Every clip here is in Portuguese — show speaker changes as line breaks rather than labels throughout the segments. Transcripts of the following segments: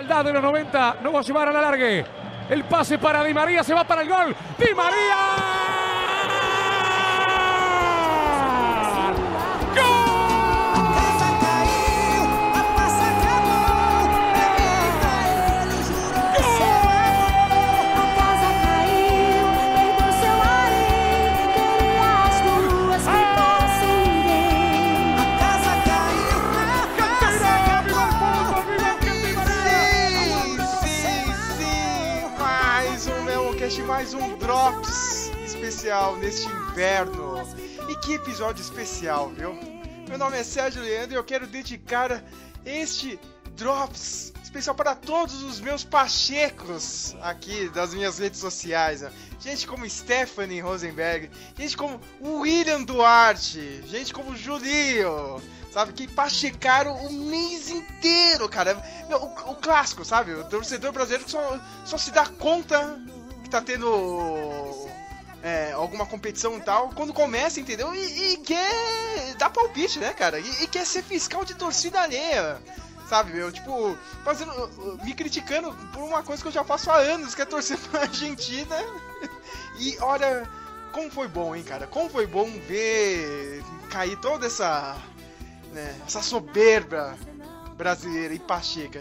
Igualdad de los 90, no va a llevar a la largue. El pase para Di María, se va para el gol. Di María.
Mais um Drops especial neste inverno. E que episódio especial, viu? Meu nome é Sérgio Leandro e eu quero dedicar este Drops especial para todos os meus pachecos aqui das minhas redes sociais. Gente como Stephanie Rosenberg, gente como William Duarte, gente como Julio, sabe? Que pachecaram o mês inteiro, cara. O, o, clássico, sabe? O torcedor brasileiro que só, só se dá conta tá tendo é, alguma competição e tal, quando começa, entendeu? E, e quer dar palpite, né, cara? E, e, quer ser fiscal de torcida alheia. Sabe, meu? Tipo, fazendo. me criticando por uma coisa que eu já faço há anos, que é torcer pra Argentina. E olha, como foi bom, hein, cara? Como foi bom ver cair toda essa. Né, essa soberba brasileira e pacheca.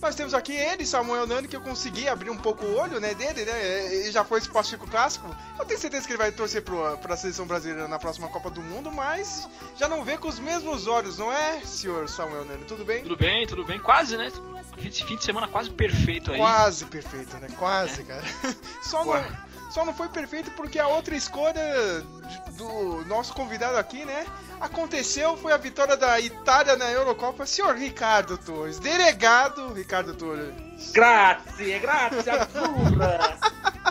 Nós temos aqui ele, Samuel Nani, que eu consegui abrir um pouco o olho né, dele, né? Ele já foi esse Pacheco clássico. Eu tenho certeza que ele vai torcer pro, pra seleção brasileira na próxima Copa do Mundo, mas já não vê com os mesmos olhos, não é, senhor Samuel Nani? Tudo bem?
Tudo bem, tudo bem. Quase, né? Esse fim de semana quase perfeito aí.
Quase perfeito, né? Quase, é. cara. Só não, só não foi perfeito porque a outra escolha do nosso convidado aqui, né? Aconteceu, foi a vitória da Itália na Eurocopa. Senhor Ricardo Torres, delegado Ricardo Torres.
Grazie, grazie, azzurra.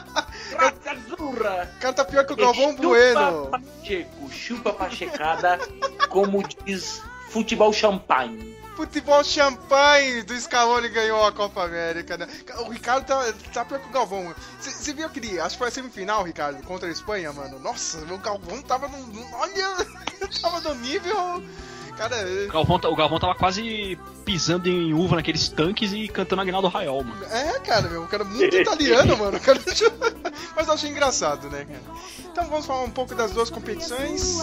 grazie, azzurra.
O cara tá pior que o Galvão Bueno.
Pacheco, chupa pachecada, como diz futebol champanhe
futebol champanhe do Scaloni ganhou a Copa América, né? O Ricardo tá, tá pior que o Galvão. Você viu aquele, acho que foi a semifinal, Ricardo, contra a Espanha, mano? Nossa, o Galvão tava no. Olha, tava no nível. Cara,
o Galvão, o Galvão tava quase pisando em uva naqueles tanques e cantando a Aguinaldo Raiol, mano.
É, cara, meu, o cara é muito italiano, mano. Cara... Mas eu achei engraçado, né, cara? Então vamos falar um pouco das duas competições.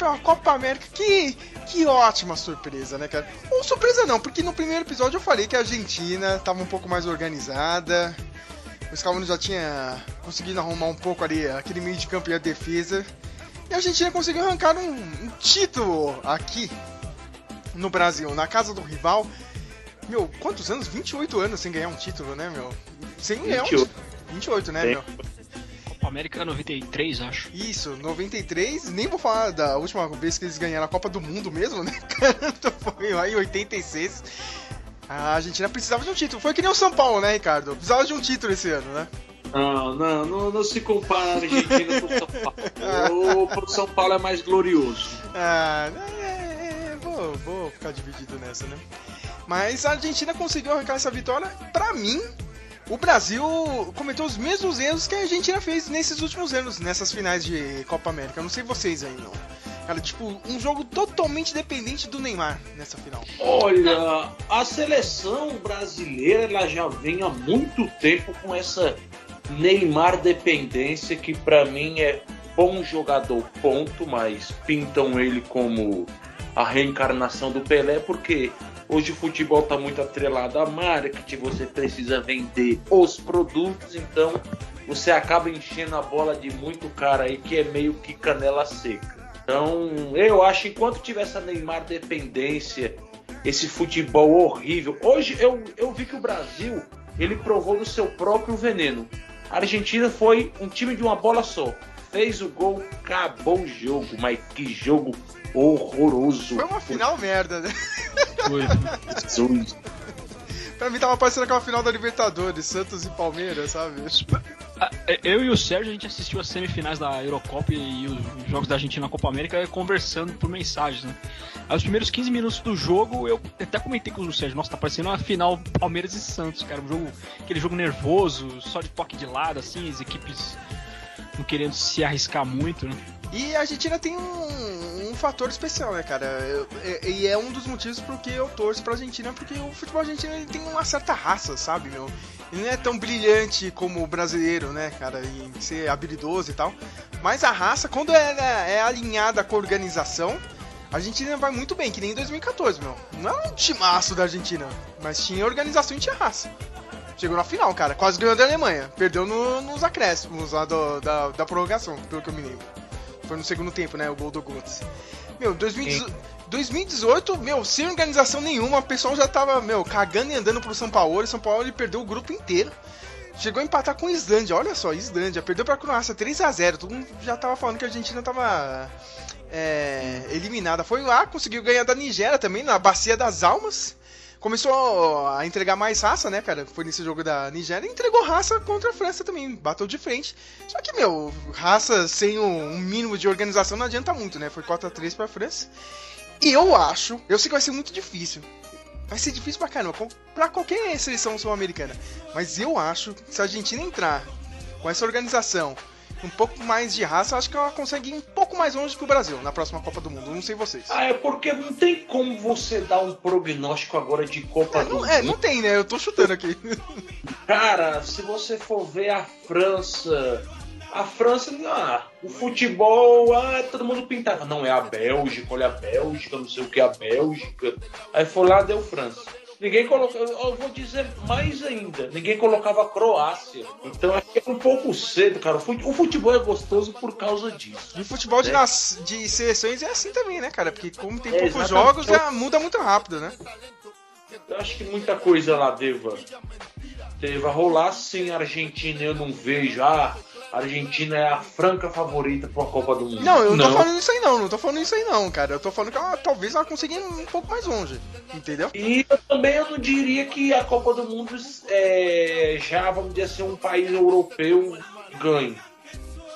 Pela Copa América. Que, que ótima surpresa, né, cara? Ou surpresa não, porque no primeiro episódio eu falei que a Argentina estava um pouco mais organizada. O Scaloni já tinha conseguido arrumar um pouco ali aquele meio de campo e a defesa. E a Argentina conseguiu arrancar um, um título aqui no Brasil, na casa do rival. Meu, quantos anos? 28 anos sem ganhar um título, né, meu? Sem ganhar 28. um 28, né, Sim. meu?
Copa América 93, acho.
Isso, 93. Nem vou falar da última vez que eles ganharam a Copa do Mundo mesmo, né? Foi lá em 86. A Argentina precisava de um título. Foi que nem o São Paulo, né, Ricardo? Precisava de um título esse ano, né?
Não, não, não, não se compara a Argentina com o São Paulo. O São Paulo é mais glorioso.
Ah, é, é, vou, vou ficar dividido nessa, né? Mas a Argentina conseguiu arrancar essa vitória. Pra mim, o Brasil cometeu os mesmos erros que a Argentina fez nesses últimos anos, nessas finais de Copa América. não sei vocês aí, não. Cara, tipo, um jogo totalmente dependente do Neymar nessa final.
Olha, a seleção brasileira ela já vem há muito tempo com essa Neymar dependência, que para mim é bom jogador, ponto, mas pintam ele como a reencarnação do Pelé, porque hoje o futebol está muito atrelado à marketing, você precisa vender os produtos, então você acaba enchendo a bola de muito cara aí que é meio que canela seca. Então, eu acho enquanto tiver essa Neymar dependência, esse futebol horrível. Hoje eu, eu vi que o Brasil ele provou do seu próprio veneno. A Argentina foi um time de uma bola só. fez o gol, acabou o jogo. Mas que jogo horroroso.
Foi uma final merda, né?
Foi.
Pra mim tava parecendo aquela final da Libertadores, Santos e Palmeiras, sabe?
Ah, Eu e o Sérgio, a gente assistiu as semifinais da Eurocopa e os jogos da Argentina na Copa América conversando por mensagens, né? Aí os primeiros 15 minutos do jogo, eu até comentei com o Sérgio, nossa, tá parecendo uma final Palmeiras e Santos, cara. Um jogo, aquele jogo nervoso, só de toque de lado, assim, as equipes não querendo se arriscar muito, né?
E a Argentina tem um, um fator especial, né, cara? E- é um dos motivos porque eu torço pra Argentina, porque o futebol argentino ele tem uma certa raça, sabe, meu? Ele não é tão brilhante como o brasileiro, né, cara, em ser habilidoso e tal. Mas a raça, quando ela é alinhada com a organização, a Argentina vai muito bem, que nem em 2014, meu. Não é um timaço da Argentina, mas tinha organização e tinha raça. Chegou na final, cara. Quase ganhou da Alemanha. Perdeu no- nos acréscimos lá do- da, da prorrogação, pelo que eu me lembro. Foi no segundo tempo, né? O gol do Götze. Meu, 2018, 2018, meu, sem organização nenhuma, o pessoal já tava, meu, cagando e andando pro São Paulo. E São Paulo ele perdeu o grupo inteiro. Chegou a empatar com a Islândia, olha só, Islândia. Perdeu pra Croácia 3x0. Todo mundo já tava falando que a Argentina tava é, eliminada. Foi lá, conseguiu ganhar da Nigéria também, na Bacia das Almas. Começou a entregar mais raça, né, cara? Foi nesse jogo da Nigéria. Entregou raça contra a França também. Bateu de frente. Só que, meu, raça sem um, mínimo de organização não adianta muito, né? Foi 4x3 pra França. E eu acho, eu sei que vai ser muito difícil. Vai ser difícil pra caramba, pra qualquer seleção sul-americana. Mas eu acho que se a Argentina entrar com essa organização, um pouco mais de raça, acho que ela consegue ir um pouco mais longe que o Brasil na próxima Copa do Mundo. Não sei vocês.
Ah, é porque não tem como você dar um prognóstico agora de Copa
É,
do
não, é, não
Mundo.
tem, né? Eu tô chutando aqui.
Cara, se você for ver a França, a França, ah, o futebol, ah, todo mundo pintava. Não, é a Bélgica, olha a Bélgica, não sei o que é a Bélgica. Aí foi lá, deu França. Ninguém colocava, eu vou dizer mais ainda, ninguém colocava Croácia. Então acho que é um pouco cedo, cara. O fute- O futebol é gostoso por causa disso.
E futebol de,
É.
de seleções é assim também, né, cara? Porque como tem
É,
poucos
exatamente.
jogos, já muda muito rápido, né?
Eu acho que muita coisa lá deva, deva rolar sem Argentina. Eu não vejo. Ah, a Argentina é a franca favorita para a Copa do Mundo.
Não, eu não tô falando isso aí não, não tô falando isso aí não, cara. Eu tô falando que ela, talvez ela consiga ir um pouco mais longe, entendeu?
E eu também eu não diria que a Copa do Mundo é, já, vamos dizer assim, um país europeu ganhe.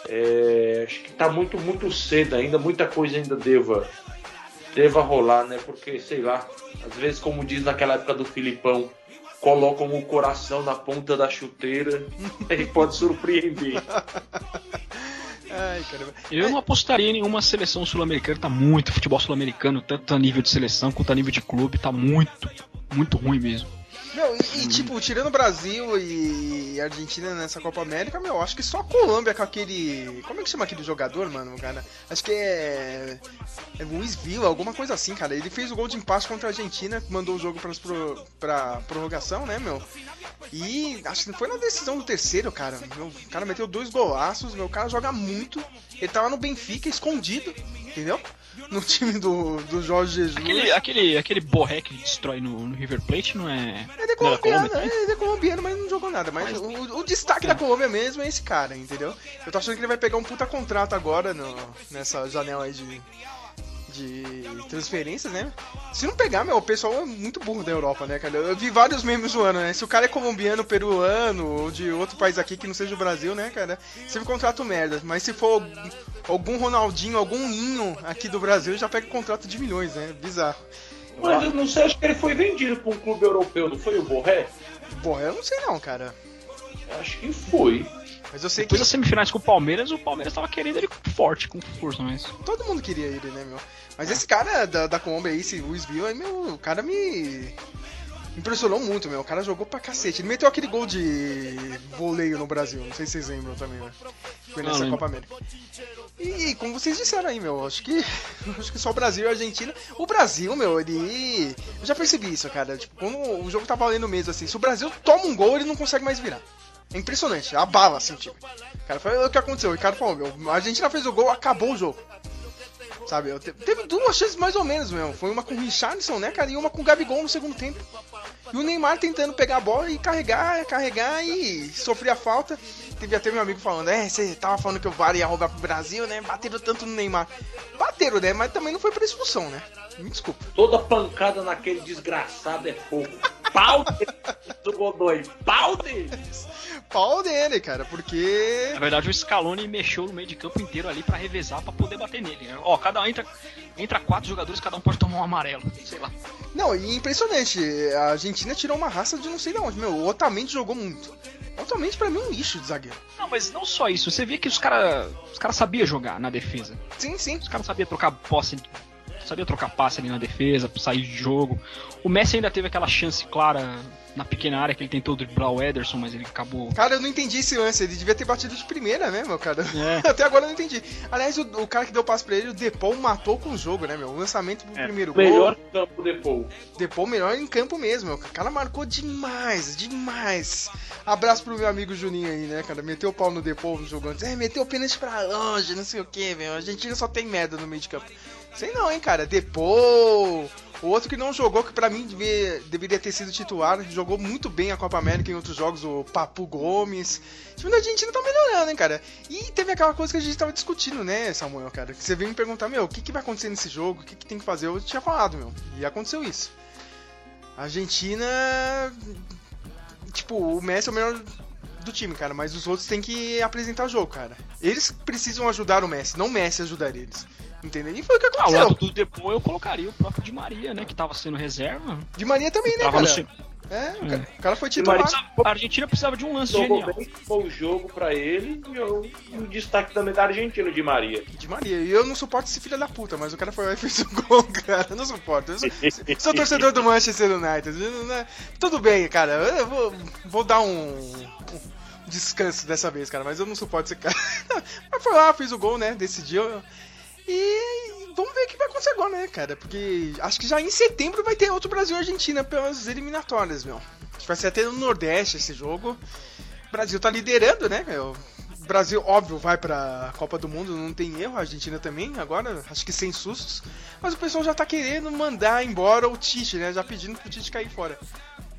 É, acho que tá muito, muito cedo ainda, muita coisa ainda deva, deva rolar, né? Porque, sei lá, às vezes, como diz naquela época do Filipão, colocam o coração na ponta da chuteira e pode surpreender.
Ai.
Eu não apostaria em nenhuma seleção sul-americana, tá muito futebol sul-americano, tanto a nível de seleção quanto a nível de clube, tá muito, muito ruim mesmo.
Meu, e, e, tipo, tirando Brasil e Argentina nessa Copa América, meu, acho que só a Colômbia com aquele. Como é que chama aquele jogador, mano, cara? Acho que é. É Luiz Villa, alguma coisa assim, cara. Ele fez o gol de empate contra a Argentina, mandou o jogo pras pro, pra prorrogação, né, meu? E acho que foi na decisão do terceiro, cara. Meu, o cara meteu dois golaços, meu, o cara joga muito. Ele tava no Benfica, escondido, entendeu? No time do, do Jorge Jesus.
Aquele, aquele, aquele borré que ele destrói no, no River Plate não é.
Ele é
era
colombiano,
Colômbia,
ele é colombiano, mas não jogou nada. Mas, o, o destaque da Colômbia mesmo é esse cara, entendeu? Eu tô achando que ele vai pegar um puta contrato agora no, nessa janela aí de, de transferências, né? Se não pegar, meu, o pessoal é muito burro da Europa, né, cara? Eu vi vários memes zoando, né? Se o cara é colombiano, peruano ou de outro país aqui que não seja o Brasil, né, cara? Sempre contrato merda. Mas se for algum Ronaldinho, algum Inho aqui do Brasil, já pega contrato de milhões, né? Bizarro.
Mas eu não sei, acho que ele foi vendido para um clube europeu, não foi o Borré?
Porra, eu não sei não, cara.
Acho que foi.
Mas eu sei
Depois
que
das semifinais com o Palmeiras, o Palmeiras tava querendo ele forte, com força, mas.
todo mundo queria ele, né, meu? Mas esse cara da, da Colômbia aí, esse Luiz Villa, aí, meu, o cara me impressionou muito, meu. O cara jogou pra cacete. Ele meteu aquele gol de voleio no Brasil, não sei se vocês lembram também, né? Foi
Não,
nessa
lembro.
Copa América. E como vocês disseram aí, meu, acho que acho que só o Brasil e a Argentina. O Brasil, meu, ele. Eu já percebi isso, cara. Tipo, quando o jogo tá valendo mesmo, assim, se o Brasil toma um gol, ele não consegue mais virar. Impressionante, abala assim o time. Cara, foi o que aconteceu. O Ricardo falou, meu, a Argentina fez o gol, acabou o jogo. Sabe, eu te- teve duas chances mais ou menos mesmo. Foi uma com o Richardson, né, cara, e uma com o Gabigol no segundo tempo. E o Neymar tentando pegar a bola e carregar, carregar e sofrer a falta. Teve até meu amigo falando, é, você tava falando que o VAR ia roubar pro Brasil, né? Bateram tanto no Neymar. Bateram, né? Mas também não foi pra expulsão, né? Me desculpa.
Toda pancada naquele desgraçado é fogo. Pau do Godoy. Pau deles.
Pau dele, cara, porque.
Na verdade, o Scaloni mexeu no meio de campo inteiro ali pra revezar, pra poder bater nele. né? Ó, cada um entra, entra quatro jogadores, cada um pode tomar um amarelo. Sei lá.
Não, e impressionante. A Argentina tirou uma raça de não sei de onde. Meu, o Otamendi jogou muito. Otamendi pra mim é um lixo de zagueiro.
Não, mas não só isso. Você via que os caras os cara sabiam jogar na defesa.
Sim, sim.
Os caras sabiam trocar posse, sabia trocar passe ali na defesa, sair de jogo. O Messi ainda teve aquela chance clara na pequena área que ele tentou driblar o Ederson, mas ele acabou.
Cara, eu não entendi esse lance. Ele devia ter batido de primeira, né, meu cara?
É.
Até agora eu não entendi. Aliás, o, o cara que deu passe pra ele, o Depou, matou com o jogo, né, meu? O lançamento pro
É,
primeiro
Melhor
gol.
campo depois.
Depou melhor em campo mesmo, meu. O cara marcou demais, demais. Abraço pro meu amigo Juninho aí, né, cara? Meteu o pau no Depou no jogo antes. É, meteu o pênalti pra longe, não sei o que, meu. A Argentina só tem merda no meio de campo. Sei não, hein, cara. Depou. O outro que não jogou, que pra mim devia- deveria ter sido titular, jogou muito bem a Copa América em outros jogos, o Papu Gomes. O time da Argentina tá melhorando, hein, cara. E teve aquela coisa que a gente tava discutindo, né, Samuel, cara? Que você veio me perguntar, meu, o que, que vai acontecer nesse jogo? O que, que tem que fazer? Eu tinha falado, meu. E aconteceu isso. A Argentina. Tipo, o Messi é o melhor do time, cara, mas os outros têm que apresentar o jogo, cara. Eles precisam ajudar o Messi, não o Messi ajudar eles. Entendeu? E foi o que
Ao
aconteceu.
lado do Depô eu colocaria o próprio Di Maria, né? Que tava sendo reserva.
De Maria também, né,
Tava no
cara?
se-
É, o cara, o cara foi
De
titular.
Maria-
A Argentina precisava de um lance
Jogou
genial.
bem, foi o jogo pra ele e eu- e o destaque também da Argentina, de Maria.
De Maria. E eu não suporto esse filho da puta, mas o cara foi lá e fez o gol, cara. Eu não suporto. Eu sou, sou torcedor do Manchester United. né? Tudo bem, cara. Eu vou, vou dar um, um descanso dessa vez, cara. Mas eu não suporto esse cara. Mas foi lá, fez o gol, né? Decidiu. E vamos ver o que vai acontecer agora, né, cara? Porque acho que já em setembro vai ter outro Brasil e Argentina pelas eliminatórias, meu. Acho que vai ser até no Nordeste esse jogo. O Brasil tá liderando, né, meu? O Brasil, óbvio, vai pra Copa do Mundo, não tem erro, a Argentina também, agora, acho que sem sustos. Mas o pessoal já tá querendo mandar embora o Tite, né? Já pedindo pro Tite cair fora.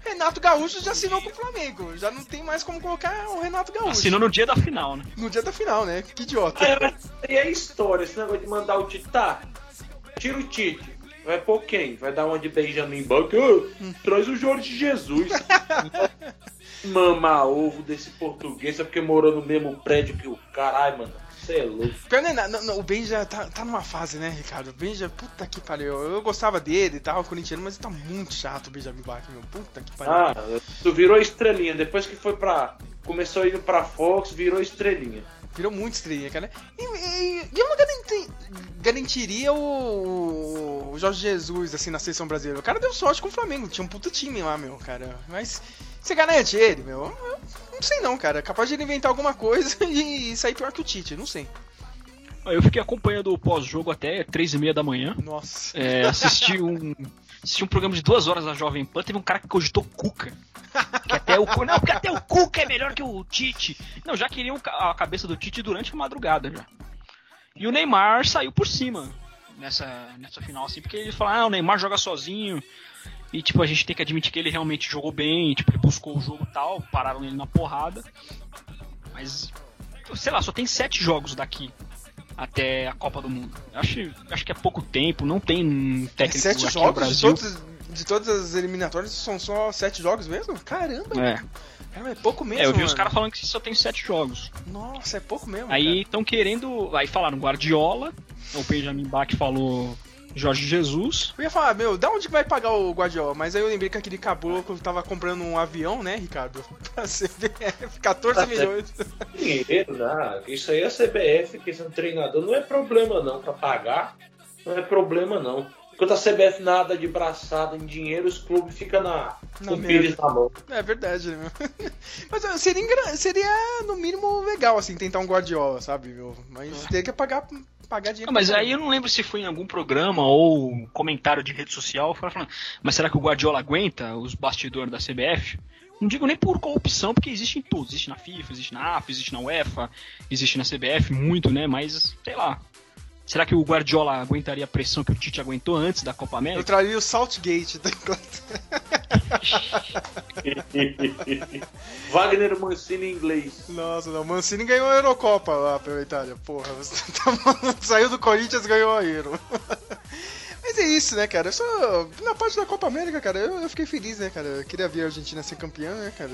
Renato Gaúcho já assinou com o Flamengo, já não tem mais como colocar o Renato Gaúcho.
Assinou no dia da final, né?
No dia da final, né? Que idiota.
Aí é história, esse negócio de mandar o Tite. Tá, tira o Tite. Vai pôr quem? Vai dar uma de Benjamin Banco? Ô, Traz o Jorge Jesus. Mama ovo desse português, é porque morou no mesmo prédio que o caralho, mano. Você é louco.
Pior não é nada, não, não, o Benja tá, tá numa fase, né, Ricardo? O Benja, puta que pariu. Eu gostava dele e tal, corintiano, mas ele tá muito chato o Benjamin Bach, meu. Puta que pariu.
Ah, tu virou estrelinha. Depois que foi pra. Começou indo pra Fox, virou estrelinha.
Virou muito estrelinha, cara. E, e- e eu não garanti- garantiria o, o Jorge Jesus, assim, na seleção brasileira. O cara deu sorte com o Flamengo, tinha um puta time lá, meu, cara. Mas você garante ele, meu? Eu não sei não, cara. Capaz de ele inventar alguma coisa e sair pior que o Tite, não sei.
Eu fiquei acompanhando o pós-jogo até três e meia da manhã.
Nossa.
É, assisti um. Assisti um programa de duas horas na Jovem Pan, teve um cara que cogitou Cuca. Que até o, não, porque até o Cuca é melhor que o Tite. Não, já queriam a cabeça do Tite durante a madrugada já. E o Neymar saiu por cima nessa, nessa final, assim, porque ele falou, ah, o Neymar joga sozinho. E tipo, a gente tem que admitir que ele realmente jogou bem, tipo, ele buscou o jogo tal, pararam ele na porrada. Mas, sei lá, só tem sete jogos daqui até a Copa do Mundo. Acho, acho que é pouco tempo, não tem um técnico
Sete
aqui no
jogos de,
Brasil.
todos, de todas as eliminatórias são só sete jogos mesmo? Caramba,
É.
cara, é pouco mesmo.
É, eu vi
mano.
os caras falando que só tem sete jogos.
Nossa, é pouco mesmo.
Aí estão querendo. Aí falaram Guardiola, o Benjamin Bach falou Jorge Jesus.
Eu ia falar, meu, da onde que vai pagar o Guardiola? Mas aí eu lembrei que aquele caboclo tava comprando um avião, né, Ricardo? Pra CBF, 14
Tá
milhões.
Dinheiro, né? Isso aí é CBF, que sendo treinador, não é problema não pra pagar. Não é problema não. Enquanto a CBF nada de braçada em dinheiro, os clubes ficam na,
Na
com pires na mão.
É verdade, né? Mas seria, seria, no mínimo, legal, assim, tentar um Guardiola, sabe, meu? Mas teria que pagar, pagar dinheiro.
Ah, mas aí eu não lembro se foi em algum programa ou comentário de rede social falando, mas será que o Guardiola aguenta os bastidores da CBF? Não digo nem por corrupção, porque existe em tudo. Existe na FIFA, existe na AF, existe na UEFA, existe na CBF, muito, né? Mas, sei lá. Será que o Guardiola aguentaria a pressão que o Tite aguentou antes da Copa
Eu
América?
traria o Saltgate da Inglaterra.
Wagner Mancini em inglês.
Nossa, não. Mancini ganhou a Eurocopa lá pela Itália. Porra, você tá... saiu do Corinthians e ganhou a Euro. Mas é isso, né, cara? Só na parte da Copa América, cara, eu, eu, fiquei feliz, né, cara? Eu queria ver a Argentina ser campeã, né, cara?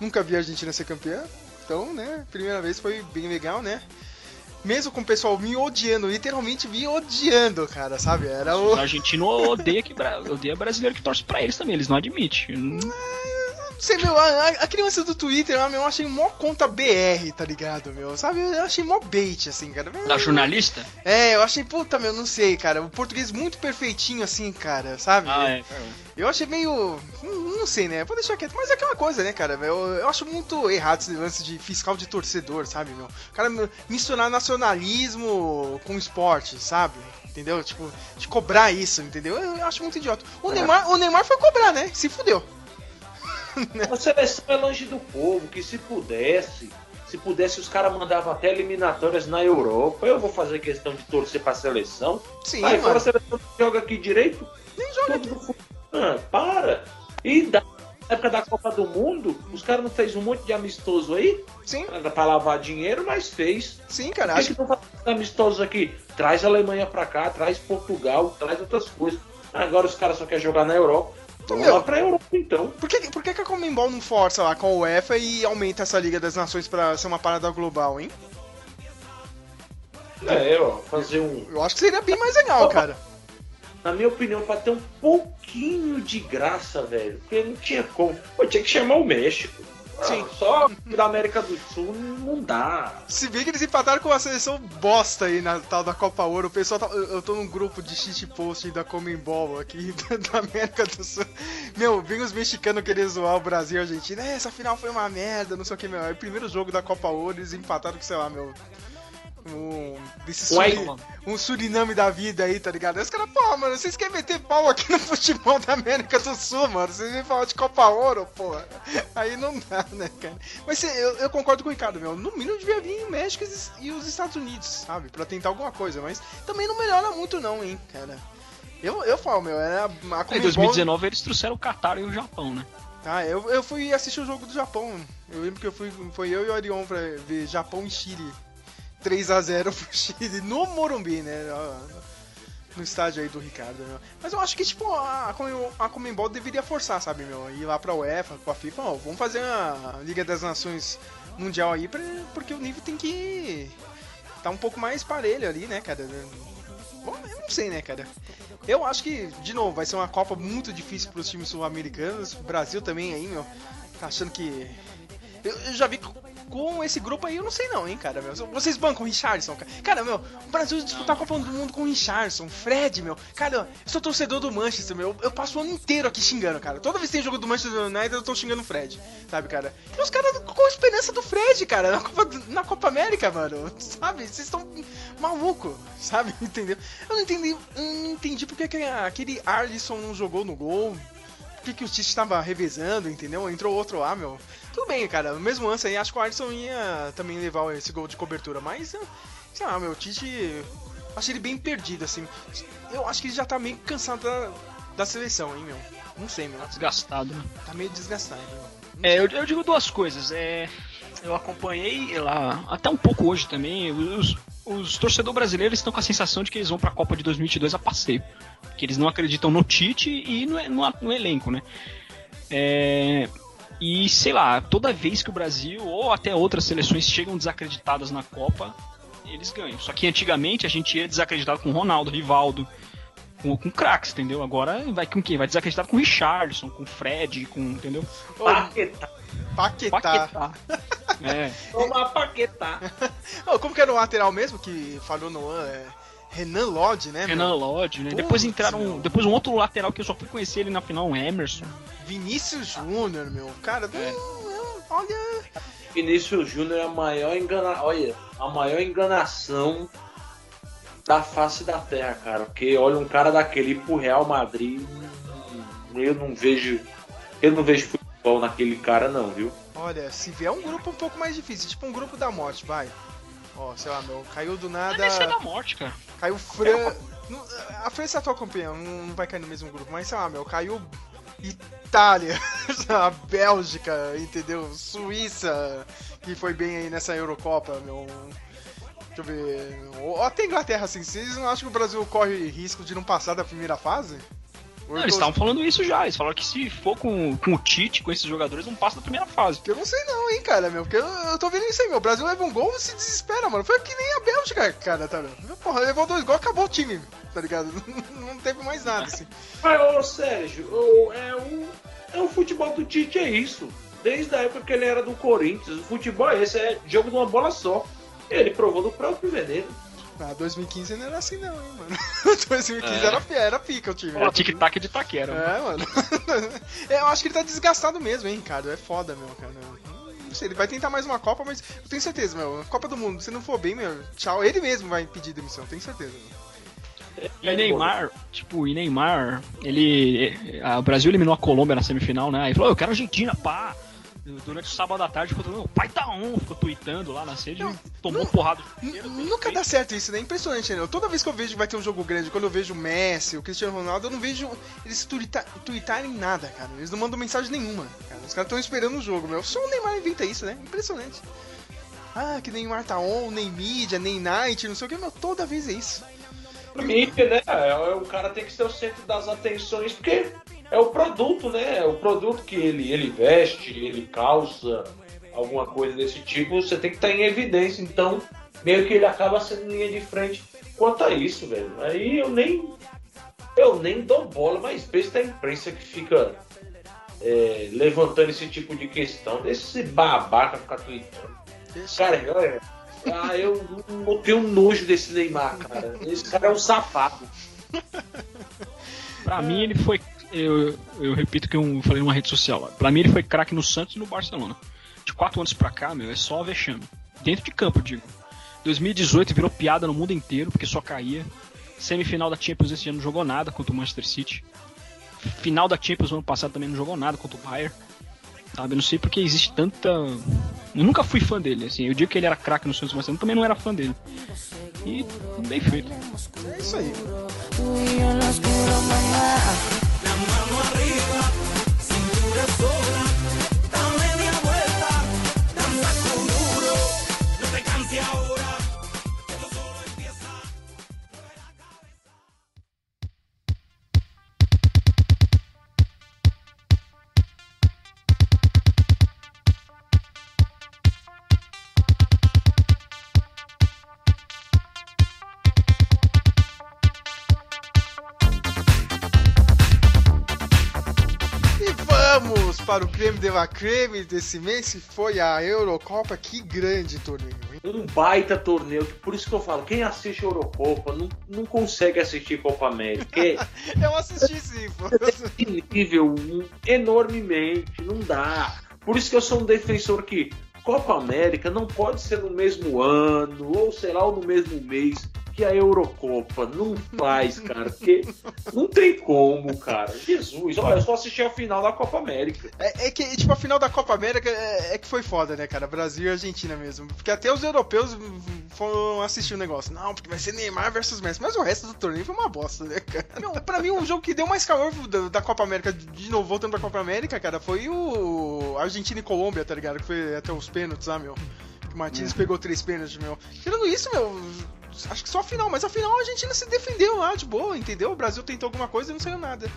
Nunca vi a Argentina ser campeã. Então, né, primeira vez foi bem legal, né? Mesmo com o pessoal me odiando, literalmente me odiando, cara, sabe? Era o.
O argentino odeia, que, odeia brasileiro que torce pra eles também, eles não admitem.
Sei, meu, a, a criança do Twitter, meu, eu achei mó conta BR, tá ligado, meu? Sabe? Eu achei mó bait, assim, cara.
Da jornalista?
É, eu achei, puta, meu, não sei, cara. O português muito perfeitinho, assim, cara, sabe?
Ah, é.
Eu achei meio. Não sei, né? Vou deixar quieto. Mas é aquela coisa, né, cara? Eu, eu acho muito errado esse lance de fiscal de torcedor, sabe, meu? O cara misturar nacionalismo com esporte, sabe? Entendeu? Tipo, de cobrar isso, entendeu? Eu, eu acho muito idiota. O, é. Neymar, o Neymar foi cobrar, né? Se fudeu.
A seleção é longe do povo, que se pudesse, se pudesse os caras mandavam até eliminatórias na Europa. Eu vou fazer questão de torcer pra seleção.
Sim,
Aí fora a seleção joga aqui direito.
Nem joga aqui.
Ah, para! E da época da Copa do Mundo, os caras não fez um monte de amistoso aí?
Sim.
Pra lavar dinheiro, mas fez.
Sim, cara.
Acho que não faz amistosos aqui. Traz a Alemanha pra cá, traz Portugal, traz outras coisas. Agora os caras só querem jogar na Europa. Vamos Meu, lá pra Europa, então.
Por que, por que, a Comembol não força lá com a UEFA e aumenta essa Liga das Nações pra ser uma parada global, hein?
É, ó, fazer um.
Eu acho que seria bem mais legal, cara.
Na minha opinião, pra ter um pouquinho de graça, velho. Porque não tinha como. Pô, tinha que chamar o México.
Sim.
Só da América do Sul não dá.
Se bem que eles empataram com uma seleção bosta aí na tal da Copa Ouro. O pessoal tá, eu, tô num grupo de shit post da Comembol aqui da América do Sul. Meu, vem os mexicanos querer zoar o Brasil e a Argentina. É, essa final foi uma merda, não sei o que, meu. É o primeiro jogo da Copa Ouro, eles empataram com, sei lá, meu um, desse Suri, um Suriname da vida aí, tá ligado? Aí os caras, pô, mano, vocês querem meter pau aqui no futebol da América do Sul, mano? Vocês vêm falar de Copa Ouro, pô. Aí não dá, né, cara? Mas eu, eu concordo com o Ricardo, meu. No mínimo devia vir o México e os Estados Unidos, sabe? Pra tentar alguma coisa, mas também não melhora muito, não, hein, cara. Eu, eu falo, meu, era a,
a Em 2019 eles trouxeram o Qatar e o Japão, né?
Ah, eu, eu fui assistir o jogo do Japão. Eu lembro que eu fui, foi eu e o Arion pra ver Japão e Chile. 3 a 0 pro Chile no Morumbi, né? No estádio aí do Ricardo, meu. Mas eu acho que, tipo, a, a Comembol deveria forçar, sabe, meu? Ir lá pra UEFA, com a FIFA, ó, vamos fazer a Liga das Nações Mundial aí, pra, porque o nível tem que tá um pouco mais parelho ali, né, cara? Bom, eu não sei, né, cara? Eu acho que, de novo, vai ser uma Copa muito difícil pros times sul-americanos. Brasil também aí, meu, tá achando que. Eu, eu já vi com esse grupo aí, eu não sei não, hein, cara. Meu. Vocês bancam o Richardson, cara. Cara, meu, o Brasil disputar a Copa do Mundo com o Richardson, Fred, meu. Cara, eu sou torcedor do Manchester, meu. Eu passo o ano inteiro aqui xingando, cara. Toda vez que tem jogo do Manchester United, eu tô xingando o Fred, sabe, cara? E os caras com a esperança do Fred, cara, na Copa, na Copa América, mano. Sabe? Vocês estão maluco, sabe? Entendeu? Eu não entendi, eu não entendi porque aquele Arlisson não jogou no gol. Que, que o Tite estava revezando, entendeu? Entrou outro lá, meu. Tudo bem, cara. Mesmo lance aí, acho que o Alisson ia também levar esse gol de cobertura. Mas, sei lá, meu, Tite. Achei ele bem perdido, assim. Eu acho que ele já tá meio cansado da, da seleção, hein, meu. Não sei, meu. Tá
desgastado, né?
Tá meio desgastado, meu.
É, eu, eu, digo duas coisas. É, eu acompanhei lá, até um pouco hoje também, os, os torcedores brasileiros estão com a sensação de que eles vão para a Copa de 2022 a passeio. Que eles não acreditam no Tite e no, no, no elenco, né? É, e sei lá, toda vez que o Brasil ou até outras seleções chegam desacreditadas na Copa, eles ganham. Só que antigamente a gente ia desacreditado com Ronaldo, Rivaldo, com, com craques, entendeu? Agora vai com quem? Vai desacreditado com Richardson, com Fred, com. Entendeu?
Paquetá. Paquetá. Paquetá.
é. Toma Paquetá.
oh, como que era o lateral mesmo que falhou no ano? É... Renan Lodge, né?
Renan meu? Lodge, né? Putz, depois entraram. Meu. Depois um outro lateral que eu só fui conhecer ele na final, o Emerson.
Vinícius Júnior, meu. Cara, é. olha.
Vinícius Júnior é a maior engana... Olha, a maior enganação da face da terra, cara. Porque olha um cara daquele pro Real Madrid. Eu não vejo. Eu não vejo futebol naquele cara, não, viu?
Olha, se vier um grupo um pouco mais difícil, tipo um grupo da morte, vai. Ó, sei lá, meu, caiu do nada. Não
é da morte, cara.
Caiu Fran. A França é atual campeã, não vai cair no mesmo grupo, mas sei lá, meu, caiu Itália, a Bélgica, entendeu? Suíça, que foi bem aí nessa Eurocopa, meu. Deixa eu ver. Ou Até Inglaterra, assim, vocês não acham que o Brasil corre risco de não passar da primeira fase?
Não, eles estavam falando isso já. Eles falaram que se for com, com o Tite, com esses jogadores, não passa da primeira fase.
Eu não sei não, hein, cara, meu. Porque eu, eu tô vendo isso aí, meu. O Brasil leva um gol e se desespera, mano. Foi que nem a Bélgica, cara, tá vendo? Porra, levou dois gols, acabou o time, tá ligado? Não teve mais nada, assim.
Mas, ô Sérgio, ô, é, o, é o futebol do Tite, é isso. Desde a época que ele era do Corinthians, o futebol é esse, é jogo de uma bola só. Ele provou do próprio veneno.
Ah, 2015 não era assim não, hein, mano. 2015
É.
era, era pica o time.
Era tic-tac de taquera.
É, mano. É, eu acho que ele tá desgastado mesmo, hein, Ricardo. É foda, meu, cara. Não sei, ele vai tentar mais uma Copa, mas eu tenho certeza, meu. Copa do Mundo, se não for bem, meu, tchau. Ele mesmo vai pedir demissão, tenho certeza. Meu.
E Neymar, tipo, e Neymar, ele. a- O Brasil eliminou a Colômbia na semifinal, né? Aí falou, eu quero Argentina, pá! Durante o sábado à tarde, ficou mundo, pai tá on, ficou tweetando lá na sede,
Não,
tomou
não-
porrada.
N- Nunca dá certo isso, né? Impressionante, né? Toda vez que eu vejo que vai ter um jogo grande, quando eu vejo o Messi, o Cristiano Ronaldo, eu não vejo eles tweetarem nada, cara. Eles não mandam mensagem nenhuma, cara. Os caras estão esperando o jogo, meu. Só o Neymar inventa isso, né? Impressionante. Ah, que Neymar tá on, nem mídia, nem night, não sei o que, meu. Toda vez é isso.
mídia, né? É, o cara tem que ser o centro das atenções, porque é o produto, né? É o produto que ele, ele veste, ele calça, alguma coisa desse tipo, você tem que estar em evidência. Então, meio que ele acaba sendo linha de frente quanto a isso, velho. Aí eu nem. Eu nem dou bola, mas pensa da imprensa que fica é, levantando esse tipo de questão. Desse babaca ficar tweetando. Cara, olha. Ah, eu não tenho nojo desse Neymar, cara. Esse cara é um safado.
Pra mim ele foi. Eu, eu repito que eu falei numa rede social. Pra mim ele foi craque no Santos e no Barcelona. De quatro anos pra cá, meu, é só vexame. Dentro de campo, eu digo. 2018 virou piada no mundo inteiro, porque só caía. Semifinal da Champions esse ano não jogou nada contra o Manchester City. Final da Champions no ano passado também não jogou nada contra o Bayern. Sabe, eu não sei porque existe tanta. Eu nunca fui fã dele, assim. Eu digo que ele era craque no Santos, mas eu também não era fã dele. E bem feito.
É isso aí. mano arriba. Para o creme de la creme desse mês, foi a Eurocopa. Que grande torneio, hein?
Um baita torneio. Por isso que eu falo, quem assiste Eurocopa não, não consegue assistir Copa América. É
Eu assisti sim, pô.
nível um, enormemente, não dá. Por isso que eu sou um defensor que Copa América não pode ser no mesmo ano, ou sei lá, ou no mesmo mês que a Eurocopa. Não faz, cara, porque não tem como, cara. Jesus, olha, eu só assisti a final da Copa América.
É, é que, tipo, a final da Copa América é, é que foi foda, né, cara? Brasil e Argentina mesmo. Porque até os europeus foram assistir o negócio. Não, porque vai ser Neymar versus Messi. Mas o resto do torneio foi uma bosta, né, cara? Não, pra mim, o jogo que deu mais calor da, da Copa América, de novo, voltando pra Copa América, cara, foi o Argentina e Colômbia, tá ligado? Que foi até os pênaltis lá, meu. Que o Martins pegou três pênaltis, meu. Tirando isso, meu. Acho que só a final, mas a final a Argentina se defendeu lá de boa, entendeu? O Brasil tentou alguma coisa e não saiu nada.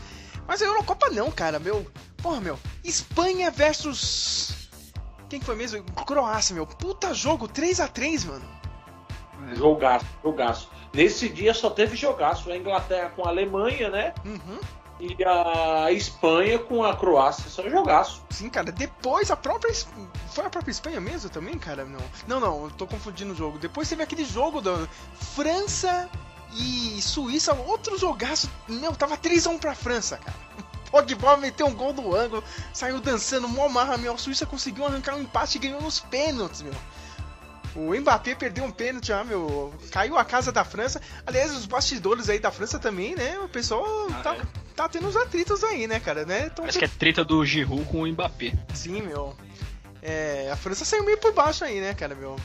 Mas a Eurocopa não, cara, meu. Porra, meu. Espanha versus. Quem que foi mesmo? Croácia, meu. Puta jogo, 3 a 3 mano.
Jogaço, jogaço. Nesse dia só teve jogaço. A Inglaterra com a Alemanha, né?
Uhum.
E a Espanha com a Croácia. Só jogaço.
Sim, cara. Depois a própria. Foi a própria Espanha mesmo também, cara? Não. Não, não, eu tô confundindo o jogo. Depois teve aquele jogo da França e Suíça, outro jogaço. Meu, tava 3x1 pra França, cara. Pogba meteu um gol do ângulo, saiu dançando, mó marra, meu. A Suíça conseguiu arrancar um empate e ganhou nos pênaltis, meu. O Mbappé perdeu um pênalti lá, meu. Caiu a casa da França. Aliás, os bastidores aí da França também, né? O pessoal
Ah,
tá,
é?
tá tendo uns atritos aí, né, cara? Né? Tão
Parece que é treta do Giroud com o Mbappé.
Sim, meu. É, a França saiu meio por baixo aí, né, cara, meu?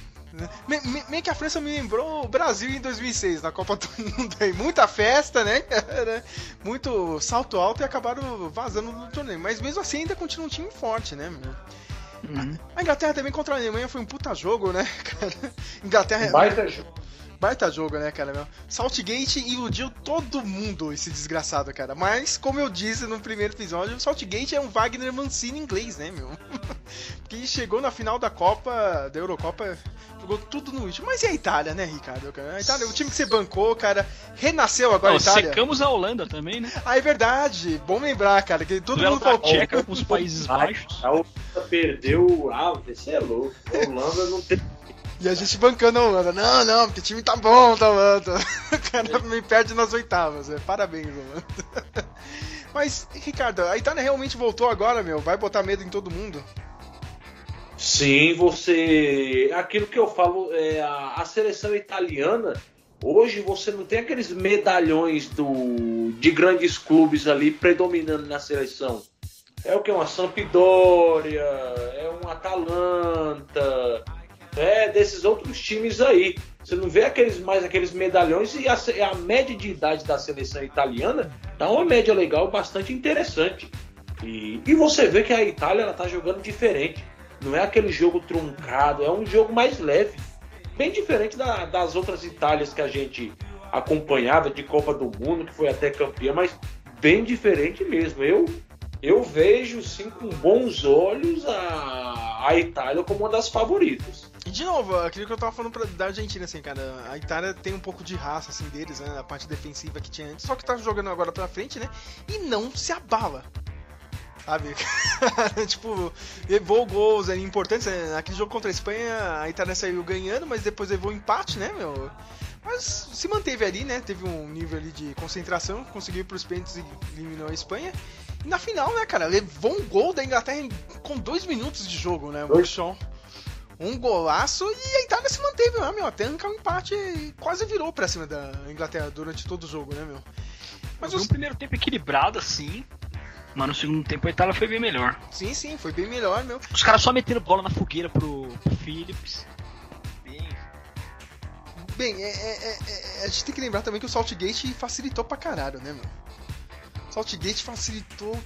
Me- me- Meio que a França me lembrou o Brasil em 2006, na Copa do Mundo. aí. Muita festa, né, cara? Muito salto alto e acabaram vazando do torneio. Mas mesmo assim ainda continua um time forte, né, meu?
Uhum.
A Inglaterra também contra a Alemanha foi um puta jogo, né, cara? Inglaterra.
Baita jogo.
Baita jogo, né, cara? Meu? Saltgate iludiu todo mundo, esse desgraçado, cara. Mas, como eu disse no primeiro episódio, o Saltgate é um Wagner Mancini inglês, né, meu? que chegou na final da Copa, da Eurocopa, jogou tudo no último. Mas e a Itália, né, Ricardo? A Itália, o time que você bancou, cara, renasceu agora
Não,
a Itália.
secamos a Holanda também, né?
Ah, é verdade. Bom lembrar, cara, que todo
Duelo
mundo
da
faltou.
Tcheca com os Países Baixos.
A Holanda perdeu. Ah, você é louco. A Holanda não tem.
E a gente bancando a Holanda. Não, não, porque o time tá bom, tá Holanda. O cara me perde nas oitavas. é. Parabéns, Holanda. Mas, Ricardo, a Itália realmente voltou agora, meu. Vai botar medo em todo mundo.
Sim, você. Aquilo que eu falo, é, a, a seleção italiana, hoje você não tem aqueles medalhões do, de grandes clubes ali predominando na seleção. É o que? Uma Sampdoria, é um Atalanta, é desses outros times aí. Você não vê aqueles mais aqueles medalhões e a, a média de idade da seleção italiana tá uma média legal bastante interessante. E, e você vê que a Itália ela tá jogando diferente. Não é aquele jogo truncado, é um jogo mais leve. Bem diferente da- das outras Itálias que a gente acompanhava de Copa do Mundo, que foi até campeã, mas bem diferente mesmo. Eu, eu vejo sim com bons olhos a, a Itália como uma das favoritas.
De novo, aquilo que eu tava falando pra, da Argentina, assim, cara, a Itália tem um pouco de raça, assim, deles, né, a parte defensiva que tinha antes, só que tá jogando agora pra frente, né, e não se abala. Sabe? tipo, levou gols ali importantes, né? naquele jogo contra a Espanha, a Itália saiu ganhando, mas depois levou um empate, né, meu? Mas se manteve ali, né, teve um nível ali de concentração, conseguiu ir pros pênaltis e eliminou a Espanha. E na final, né, cara, levou um gol da Inglaterra com dois minutos de jogo, né, o
Dois.
Um golaço e a Itália se manteve lá, meu. Até arrancar um empate e quase virou pra cima da Inglaterra durante todo o jogo, né, meu? Mas
Foi
os...
um primeiro tempo equilibrado, assim. Mas no segundo tempo a Itália foi bem melhor.
sim, sim, foi bem melhor, meu.
Os caras só meteram bola na fogueira pro, pro Phillips. Bem,
Bem, é, é- é- é- a gente tem que lembrar também que o Saltgate facilitou pra caralho, né, meu? Saltgate facilitou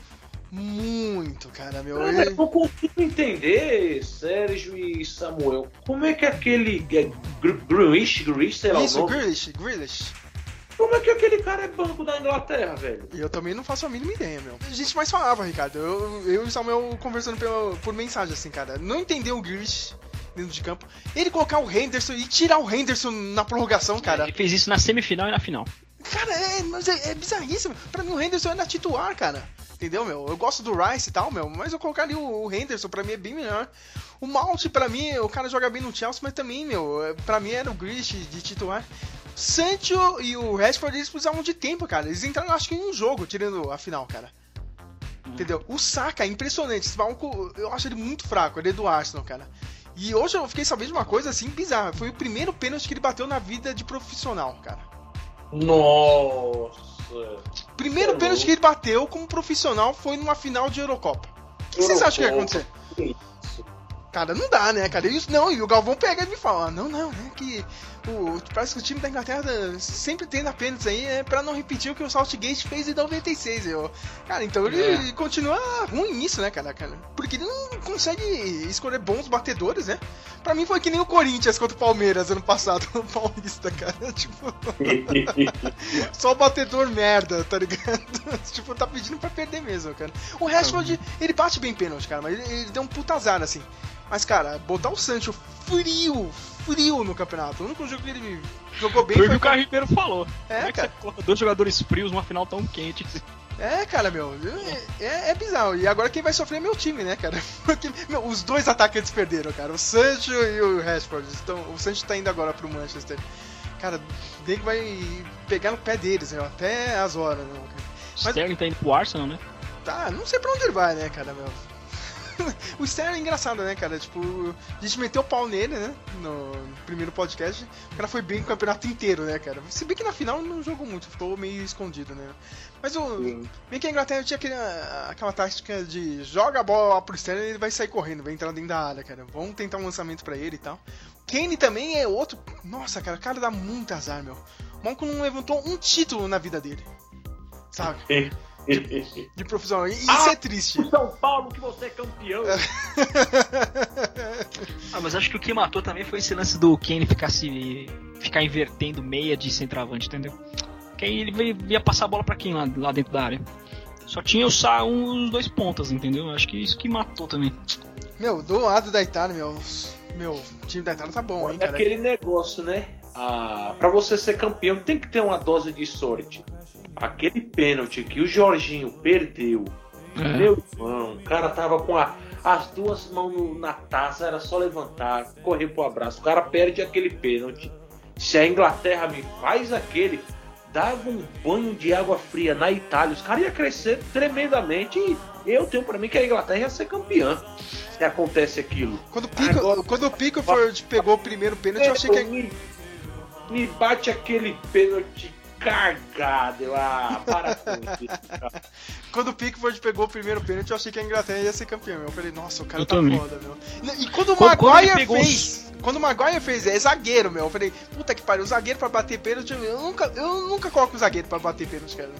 muito, cara, meu.
Cara, eu não consigo entender, Sérgio e Samuel, como é que aquele é, Gr- Grealish, Grealish, sei lá
Isso,
o nome,
Grealish, Grealish.
como é que aquele cara é banco da Inglaterra, velho?
E eu também não faço a mínima ideia, meu. A gente mais falava, Ricardo. Eu, eu e o Samuel conversando pelo- por mensagem, assim, cara. Não entendeu o Grealish dentro de campo. Ele colocar o Henderson e tirar o Henderson na prorrogação, cara.
Ele fez isso na semifinal e na final.
Cara, é, mas é, é bizarríssimo. Pra mim, o Henderson é na titular, cara. Entendeu, meu? Eu gosto do Rice e tal, meu, mas eu colocaria o, o Henderson, pra mim é bem melhor. O Mount, pra mim, o cara joga bem no Chelsea, mas também, meu, pra mim era o Grish de titular. Sancho e o Rashford, eles precisavam de tempo, cara. Eles entraram, acho que em um jogo, tirando a final, cara. Entendeu? O Saka é impressionante. Esse maluco, eu acho ele muito fraco. Ele é do Arsenal, cara. E hoje eu fiquei sabendo de uma coisa assim bizarra. Foi o primeiro pênalti que ele bateu na vida de profissional, cara.
Nossa.
Primeiro
É
pênalti que ele bateu como profissional foi numa final de Eurocopa. O que vocês acham que ia acontecer?
Isso.
Cara, não dá, né, cara? Isso não, e o Galvão pega e me fala: não, não, é que o, parece que o time da Inglaterra sempre na pênaltis aí é pra não repetir o que o Saltgate fez em 96. Eu, cara, então ele
É.
continua ruim nisso, né, cara, cara? Porque ele não consegue escolher bons batedores, né? Pra mim foi que nem o Corinthians contra o Palmeiras ano passado no Paulista, cara. Tipo, só batedor merda, tá ligado? tipo, tá pedindo pra perder mesmo, cara. O Rashford, ele bate bem pênalti, cara, mas ele, ele deu um puta azar, assim. Mas, cara, botar o Sancho frio, frio no campeonato. O único jogo que ele jogou bem
Foi o
foi.
que o Caio Ribeiro falou.
É,
Como é
cara.
coloca dois jogadores frios numa final tão quente?
É, cara, meu. É, é- é bizarro. E agora quem vai sofrer é meu time, né, cara? Porque, meu, os dois atacantes perderam, cara. O Sancho e o Rashford. Então, o Sancho tá indo agora pro Manchester. Cara, ele vai pegar no pé deles, né? Até as horas, né? cara? Mas-
Sterling tá indo pro Arsenal, né?
Tá, não sei pra onde ele vai, né, cara, meu. o Sterling é engraçado, né, cara? Tipo, a gente meteu o pau nele, né? No primeiro podcast. O cara foi bem o campeonato inteiro, né, cara? Se bem que na final não jogou muito, ficou meio escondido, né? Mas o. Bem que a Inglaterra tinha aquele, aquela tática de joga a bola lá pro Sterling e ele vai sair correndo, vai entrar dentro da área, cara. Vamos tentar um lançamento pra ele e tal. Kane também é outro. Nossa, cara, o cara dá muito azar, meu. O Monco não levantou um título na vida dele. Sabe? De profissional. E isso
Ah!
é triste.
São Paulo que você é campeão.
Ah, mas acho que o que matou também foi esse lance do Kane ficar se. ficar invertendo meia de centroavante, entendeu? Que aí ele ia passar a bola pra quem lá, lá dentro da área. Só tinha o Sá uns dois pontas, entendeu? Acho que isso que matou também.
Meu, do lado da Itália, meu. Meu, o time da Itália tá bom, hein,
É
cara.
aquele negócio, né? Ah, para você ser campeão tem que ter uma dose de sorte. Aquele pênalti que o Jorginho perdeu,
É.
meu irmão, o cara tava com a- as duas mãos no- na taça, era só levantar, correr pro abraço. O cara perde aquele pênalti. Se a Inglaterra me faz aquele, dava um banho de água fria na Itália, os caras iam crescer tremendamente e eu tenho pra mim que a Inglaterra ia ser campeã. Se acontece aquilo.
Quando o Pico,
Agora-
quando o Pico foi, pegou o primeiro pênalti, eu achei que.
me, me bate aquele pênalti cargado. Eu, ah, para com isso.
Quando o Pickford pegou o primeiro pênalti, eu achei que a Inglaterra ia ser campeão. Eu falei, nossa, o cara
Eu
tá
também.
foda, meu. E quando o
Quando-
Maguire
pegou
fez. Quando o Maguire fez, é zagueiro, meu. Eu falei, puta que pariu, zagueiro pra bater pênalti. Eu nunca, eu nunca coloco o zagueiro pra bater pênalti, cara.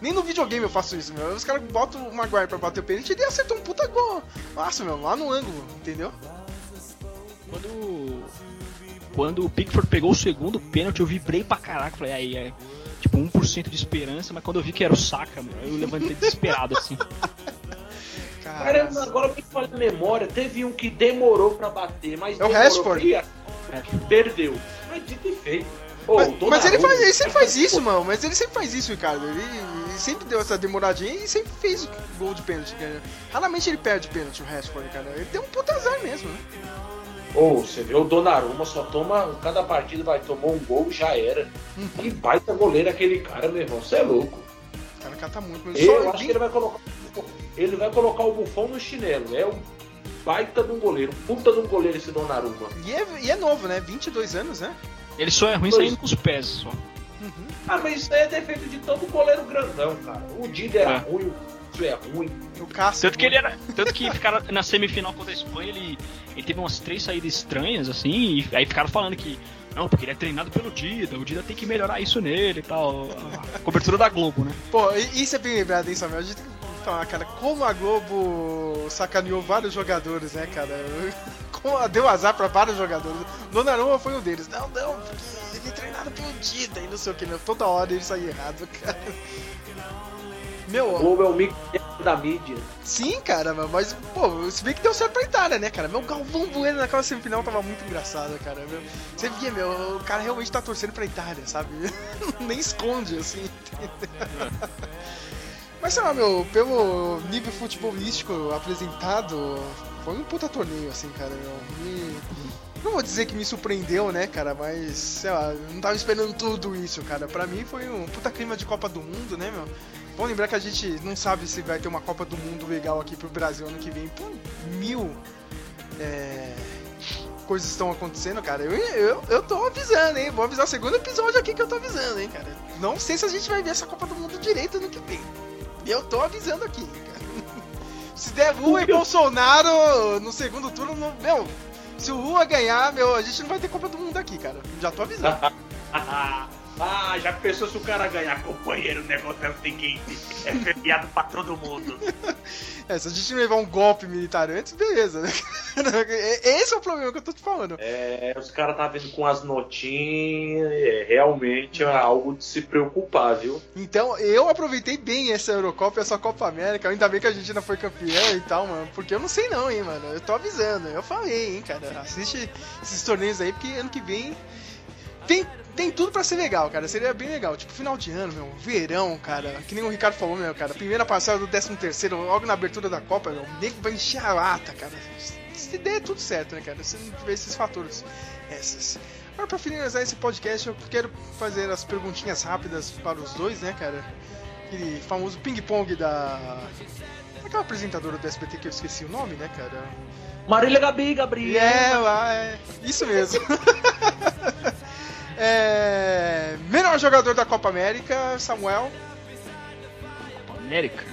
Nem no videogame eu faço isso, meu. Os caras botam o Maguire pra bater o pênalti e ele acerta um puta gol. Nossa, meu, lá no ângulo, entendeu?
Quando. Quando o Pickford pegou o segundo pênalti, eu vibrei pra caraca. Falei, aí é. Tipo, 1% de esperança, mas quando eu vi que era o Saka, meu, eu levantei desesperado assim.
Cara,
agora me falha a memória. Teve um que demorou pra bater, mas
É o Rashford.
e Perdeu. Mas dito e feito. Ô,
Mas, mas ele, faz, ele sempre faz isso, mano. Mas ele sempre faz isso, Ricardo. Ele, ele sempre deu essa demoradinha e sempre fez gol de pênalti, cara. Raramente ele perde pênalti, o Rashford, cara. Ele tem um puta azar mesmo, né?
Ô, você vê o Donnarumma só toma. Cada partida vai tomar um gol já era.
Uhum.
Que baita goleiro aquele cara, meu irmão. Você é louco.
O cara cata muito. Mas
Eu
só
acho que ele vai colocar. Ele vai colocar o bufão no chinelo. É um baita de um goleiro. Puta de um goleiro esse Donnarumma.
E é, e é novo, né? 22 anos, né?
Ele só é ruim
Dois.
saindo com os pés só.
Ah, mas isso aí é defeito de todo goleiro grandão, cara. O Dida era
É.
ruim, o isso é ruim.
O Cássio.
Tanto que ele era. Tanto que ficaram na semifinal contra a Espanha, ele, ele teve umas três saídas estranhas, assim, e aí ficaram falando que. Não, porque ele é treinado pelo Dida, o Dida tem que melhorar isso nele e tal. A cobertura da Globo, né?
Pô, e- isso é bem lembrado, hein, Samuel? A gente tem que falar, cara, como a Globo sacaneou vários jogadores, né, cara? Como deu azar pra vários jogadores. Donnarumma foi um deles. Não, não, porque ele é treinado pelo Dida e não sei o que, meu. Toda hora ele saía errado, cara.
O
Meu,
Globo é o mico da mídia.
sim, cara, mas, pô, se bem que deu certo pra Itália, né, cara? Meu Galvão Bueno naquela semifinal tava muito engraçado, cara. Meu, você via, meu, o cara realmente tá torcendo pra Itália, sabe? Nem esconde, assim. Mas sei lá, meu, pelo nível futebolístico apresentado, foi um puta torneio, assim, cara, meu. Me- Não vou dizer que me surpreendeu, né, cara, mas, sei lá, não tava esperando tudo isso, cara. Pra mim foi um puta clima de Copa do Mundo, né, meu? Vamos lembrar que a gente não sabe se vai ter uma Copa do Mundo legal aqui pro Brasil ano que vem. Por mil é, coisas estão acontecendo, cara. Eu, eu, eu tô avisando, hein? Vou avisar o segundo episódio aqui que eu tô avisando, hein, cara. Não sei se a gente vai ver essa Copa do Mundo direito ano que vem. Eu tô avisando aqui, cara. Se der Lula e Bolsonaro no segundo turno, não- meu, se o Lula ganhar, meu, a gente não vai ter Copa do Mundo aqui, cara. Já tô avisando.
ah, já pensou se o cara ganhar companheiro, o negócio é o seguinte: é feriado pra todo mundo.
É, se a gente não levar um golpe militar antes, beleza, né? Esse é o problema que eu tô te falando.
É, os caras tá vindo com as notinhas, é, realmente é algo de se preocupar, viu?
Então, eu aproveitei bem essa Eurocopa e essa Copa América. Ainda bem que a Argentina foi campeã e tal, mano. Porque eu não sei não, hein, mano. Eu tô avisando. Eu falei, hein, cara. Assiste esses torneios aí, porque ano que vem tem, tem tudo pra ser legal, cara. Seria bem legal. Tipo, final de ano, meu. Verão, cara. Que nem o Ricardo falou, meu, cara. Primeira passada do 13 terceiro, logo na abertura da Copa, meu. O nego vai encher a lata, cara. Se der tudo certo, né, cara? Se não tiver esses fatores. Essas. Agora, pra finalizar esse podcast, eu quero fazer as perguntinhas rápidas para os dois, né, cara? Aquele famoso ping-pong da. Aquela apresentadora do SBT que eu esqueci o nome, né, cara?
Marília Gabi, Gabriel.
É, lá, é. Isso mesmo. é... Melhor jogador da Copa América, Samuel.
América.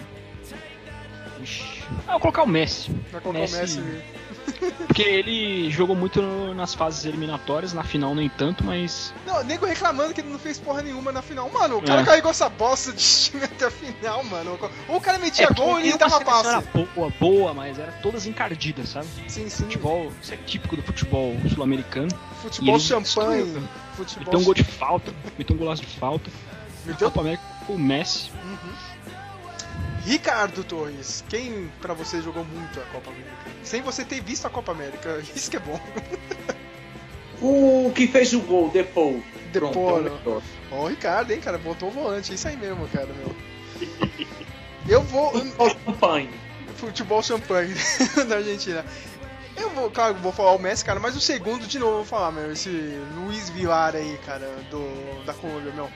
Ixi. Ah, vou colocar o Messi.
Vai colocar
Messi.
o Messi.
Porque ele jogou muito nas fases eliminatórias, na final nem tanto, mas.
Não, nego reclamando que ele não fez porra nenhuma na final. Mano, o cara
É.
carregou essa bosta de time até a final, mano. Ou o cara metia
porque
gol e ele dava passe.
Era boa, boa, mas era todas encardidas, sabe?
Sim, sim.
Futebol, isso é típico do futebol sul-americano.
Futebol champanhe.
destruiu,
Futebol
Meteu um gol de falta, meteu um golaço de falta.
Meteu-
Copa América com o Messi.
Ricardo Torres, quem pra você jogou muito a Copa América? Sem você ter visto a Copa América, isso que é bom.
O que fez o gol, Depou.
Depou. Ó, o Ricardo, hein, cara, botou o volante, isso aí mesmo, cara, meu. Eu vou.
Futebol champanhe.
Futebol champanhe da Argentina. Eu vou, claro, vou falar o Messi, cara, mas o segundo, de novo, eu vou falar, meu, esse Luiz Vilar aí, cara, do, da Colômbia, meu.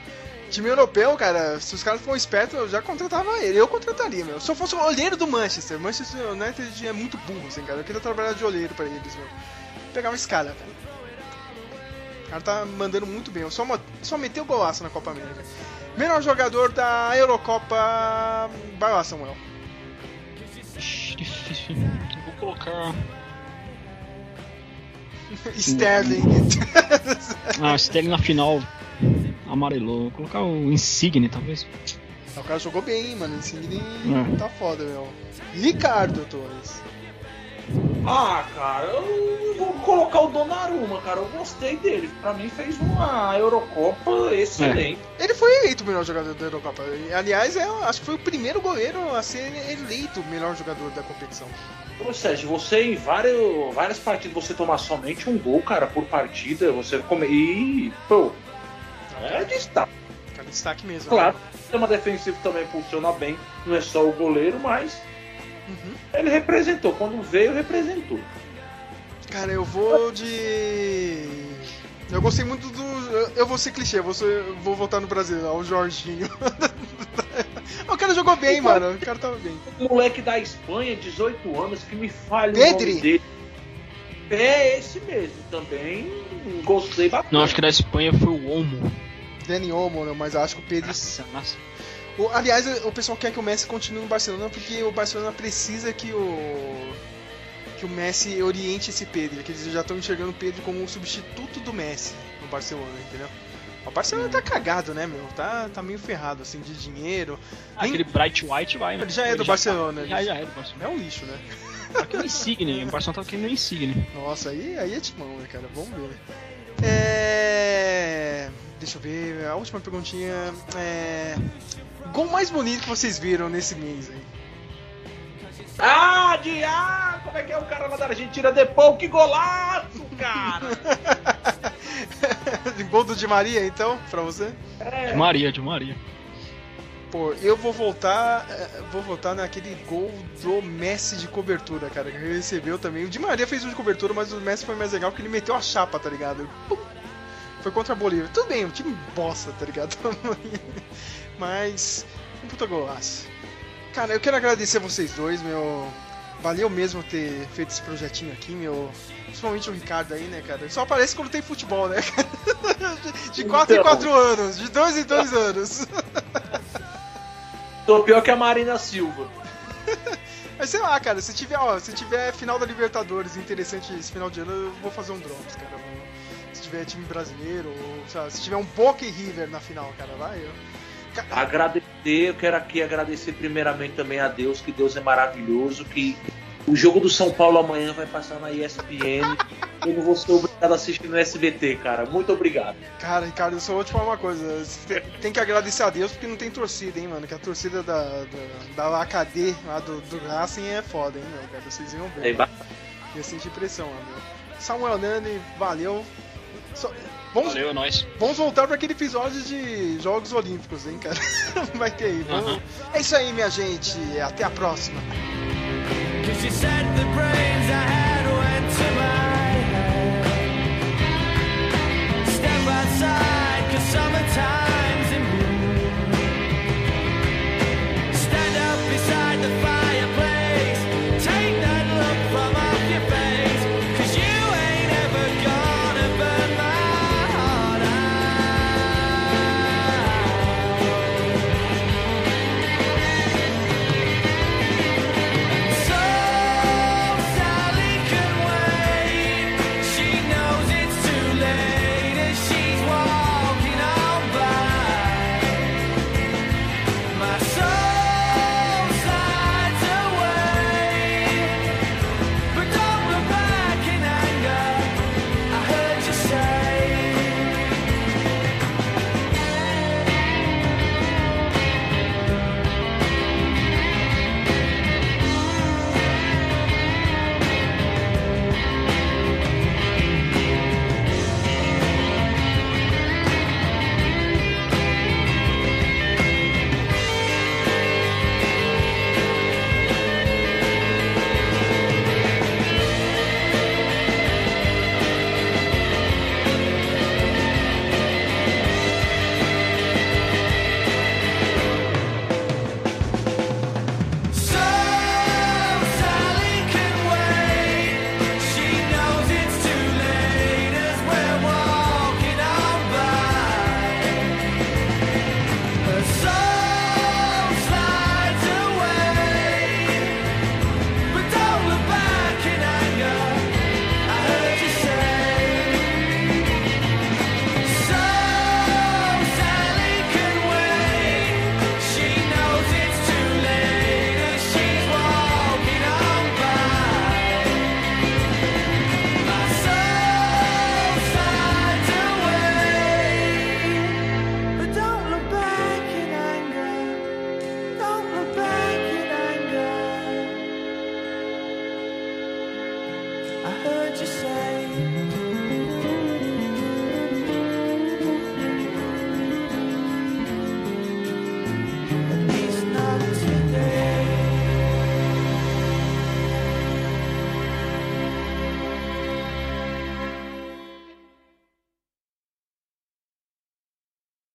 Time europeu, cara, se os caras forem espertos, eu já contratava ele. Eu contrataria, meu. Se eu fosse o olheiro do Manchester, Manchester United é muito burro, assim, cara. Eu queria trabalhar de olheiro pra eles, meu. Pegava esse cara, cara. O cara tá mandando muito bem. Eu só, só meteu golaço na Copa América. Melhor jogador da Eurocopa. Vai lá, Samuel.
Ixi, difícil. vou colocar.
Sterling.
Ah, Sterling na final amarelou. Vou colocar o Insigne, talvez.
o cara jogou bem, mano. Esse Insigne
É.
tá foda, meu. Ricardo Torres.
Ah, cara, eu vou colocar o Donnarumma, cara. Eu gostei dele. Pra mim fez uma Eurocopa excelente.
Ele foi eleito o melhor jogador da Eurocopa. E, Aliás, é, acho que foi o primeiro goleiro a ser eleito o melhor jogador da competição.
Ô Sérgio, você em várias, várias partidas você tomar somente um gol, cara, por partida, você come... E, pô, é destaque.
Cara, destaque mesmo.
Claro, o sistema defensivo também funciona bem, não é só o goleiro, mas
Uhum.
ele representou. Quando veio, representou.
Cara, eu vou de. Eu gostei muito do. eu- vou ser clichê, eu vou, ser- eu vou voltar no Brasil, ó, o Jorginho. o cara jogou bem, mano. O cara tava bem.
O moleque da Espanha, 18 anos, que me falha
Pedri?
o nome dele. É esse mesmo, também gostei bastante.
Não, acho que da Espanha foi o Olmo.
Dani Olmo, né, mas eu acho que o Pedro.
Nossa, nossa.
O- aliás, o pessoal quer que o Messi continue no Barcelona porque o Barcelona precisa que o. que o Messi oriente esse Pedro. Que eles já estão enxergando o Pedro como um substituto do Messi no Barcelona, entendeu? O Barcelona tá cagado, né, meu? Tá, tá meio ferrado, assim, de dinheiro.
Ah,
Nem-
Aquele Bright White vai, né?
Ele já é do
tá-
Barcelona,
Já,
ele-
já é do Barcelona.
É um lixo, né?
Que o Insigne, o Barcelona tá querendo Insigne.
Nossa, aí, aí é timão, né, cara? Vamos ver. É... Deixa eu ver, a última perguntinha é... Gol mais bonito que vocês viram nesse mês aí?
Ah, de ah, como é que é o cara lá da Argentina? Depou, que golaço, cara!
Gol do Di Maria, então, pra você?
É,
De Maria, de Maria.
Pô, eu vou voltar, eh, vou voltar naquele gol do Messi de cobertura, cara, que ele recebeu também. O Di Maria fez um de cobertura, mas o Messi foi mais legal porque ele meteu a chapa, tá ligado? Pum! Foi contra a Bolívia. Tudo bem, um time bosta, tá ligado? mas, um puta golaço. Cara, eu quero agradecer a vocês dois, meu. Valeu mesmo ter feito esse projetinho aqui, meu. Principalmente o Ricardo aí, né, cara? Só aparece quando tem futebol, né, cara? De 4 em
Então.
4 anos, de 2 em 2 anos.
Tô pior que a Marina Silva.
Mas sei lá, cara, se tiver, ó, se tiver final da Libertadores interessante esse final de ano, eu vou fazer um Drops, cara. Se tiver time brasileiro, ou sei lá, se tiver um Boca e River na final, cara, vai. Eu...
Agradecer, eu quero aqui agradecer primeiramente também a Deus, que Deus é maravilhoso, que o jogo do São Paulo amanhã vai passar na ESPN. eu não vou ser obrigado a assistir no SBT, cara. Muito obrigado.
Cara, Ricardo, eu só vou te falar uma coisa. Tem que agradecer a Deus porque não tem torcida, hein, mano. Que a torcida da, da, da AKD, lá do, do Racing, é foda, hein, meu, cara. Vocês iam ver.
Ba-
Ia sentir pressão, meu. Samuel Nani, valeu. Só- Vamos,
Valeu, é nóis.
Vamos voltar para aquele episódio de Jogos Olímpicos, hein, cara? Vai ter aí. Vamos...
Aham.
É isso aí, minha gente. Até a próxima.